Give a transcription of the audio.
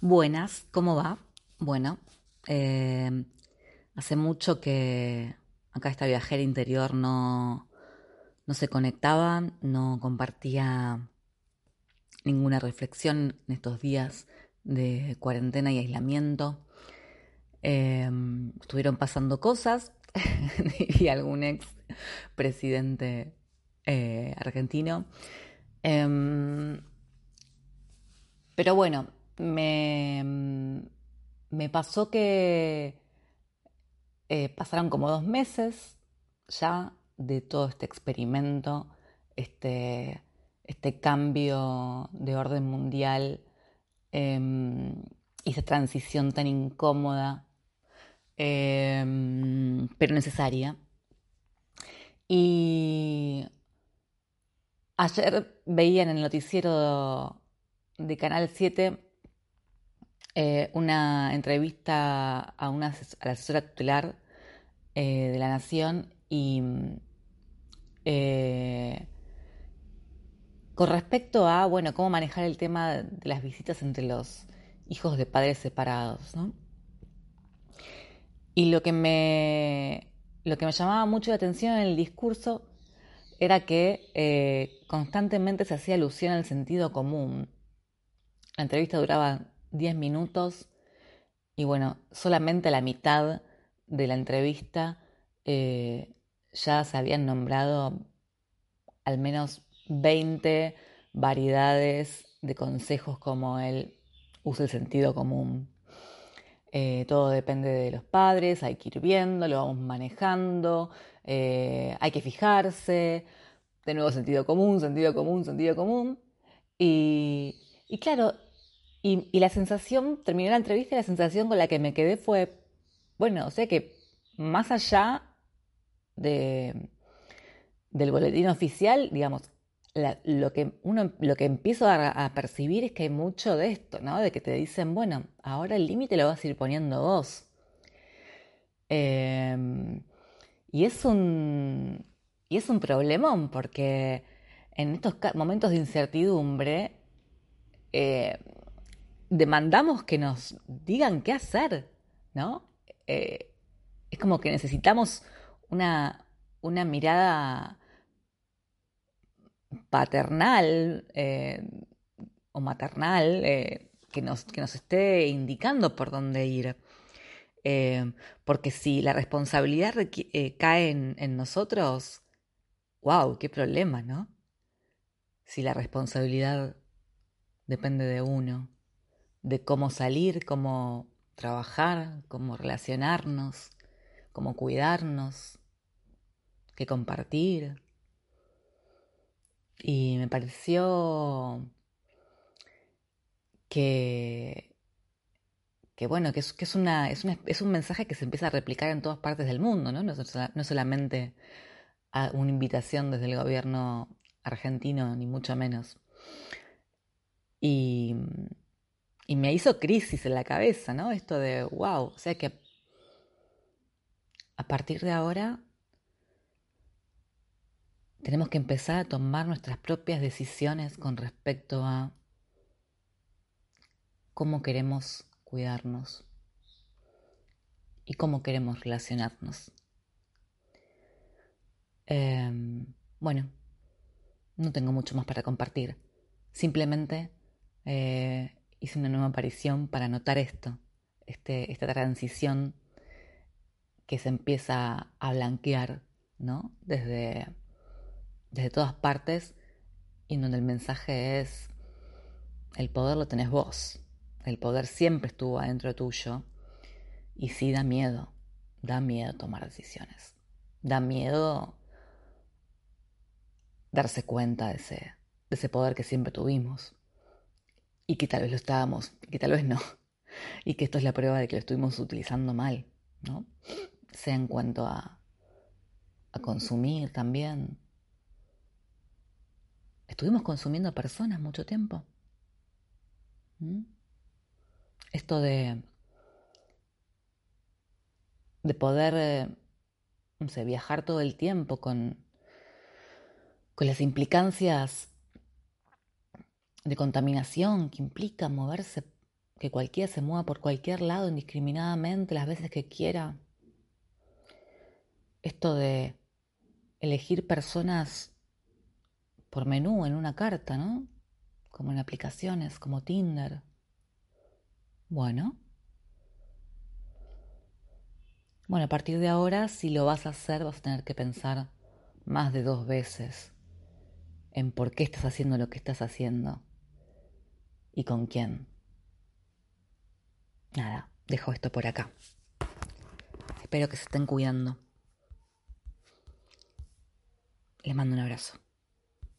Buenas, ¿cómo va? Bueno, eh, hace mucho que acá esta viajera interior no, no se conectaba, no compartía ninguna reflexión en estos días de cuarentena y aislamiento. Eh, estuvieron pasando cosas, y algún ex presidente eh, argentino. Em, pero bueno, me, me pasó que eh, pasaron como dos meses ya de todo este experimento, este, este cambio de orden mundial em, y esa transición tan incómoda, em, pero necesaria. Y ayer veía en el noticiero de Canal 7 eh, una entrevista a, una, la asesora tutelar eh, de la Nación y eh, con respecto a, bueno, cómo manejar el tema de las visitas entre los hijos de padres separados, ¿no? Y lo que me, lo que me llamaba mucho la atención en el discurso era que constantemente se hacía alusión al sentido común. La entrevista duraba 10 minutos y bueno, solamente la mitad de la entrevista eh, ya se habían nombrado al menos 20 variedades de consejos como el usa el sentido común. Eh, todo depende de los padres, hay que ir viendo, lo vamos manejando, eh, hay que fijarse, de nuevo sentido común, sentido común, sentido común. Y, y claro, y, la sensación, terminé la entrevista y la sensación con la que me quedé fue, bueno, o sea que más allá de, del boletín oficial, digamos, lo, que uno, lo que empiezo a, percibir es que hay mucho de esto, ¿no? De que te dicen, bueno, ahora el límite lo vas a ir poniendo vos. Em, y es un, y es un problemón porque en estos momentos de incertidumbre, eh, demandamos que nos digan qué hacer, ¿no? Eh, es como que necesitamos una, una mirada paternal eh, o maternal eh, que, nos, que, nos, esté indicando por dónde ir. porque si la responsabilidad cae en, en nosotros, wow, qué problema, ¿no? Si la responsabilidad depende de uno de cómo salir, cómo trabajar, cómo relacionarnos, cómo cuidarnos, qué compartir. Y me pareció que, que bueno, que es, que es, una, es, es, un mensaje que se empieza a replicar en todas partes del mundo, ¿no? No, no solamente a una invitación desde el gobierno argentino, ni mucho menos. Y, y me hizo crisis en la cabeza, ¿no? Esto de, wow, o sea que a partir de ahora tenemos que empezar a tomar nuestras propias decisiones con respecto a cómo queremos cuidarnos y cómo queremos relacionarnos. Em, bueno, no tengo mucho más para compartir. Simplemente eh, hice una nueva aparición para notar esto, este, esta transición que se empieza a blanquear, ¿no? Desde, desde todas partes y donde el mensaje es, el poder lo tenés vos, el poder siempre estuvo adentro tuyo y sí da miedo, da miedo tomar decisiones, da miedo darse cuenta de ese, de ese poder que siempre tuvimos y que tal vez lo estábamos, y que tal vez no, y que esto es la prueba de que lo estuvimos utilizando mal, ¿no? Sea en cuanto a, a consumir también. Estuvimos consumiendo personas mucho tiempo. ¿Mm? Esto de, de poder, eh, no sé, viajar todo el tiempo con, con las implicancias de contaminación que implica moverse, que cualquiera se mueva por cualquier lado indiscriminadamente las veces que quiera. Esto de elegir personas por menú en una carta, ¿no? Como en aplicaciones como Tinder. Bueno. Bueno, a partir de ahora, si lo vas a hacer, vas a tener que pensar más de dos veces en por qué estás haciendo lo que estás haciendo y con quién. Nada, dejo esto por acá. Espero que se estén cuidando. Les mando un abrazo.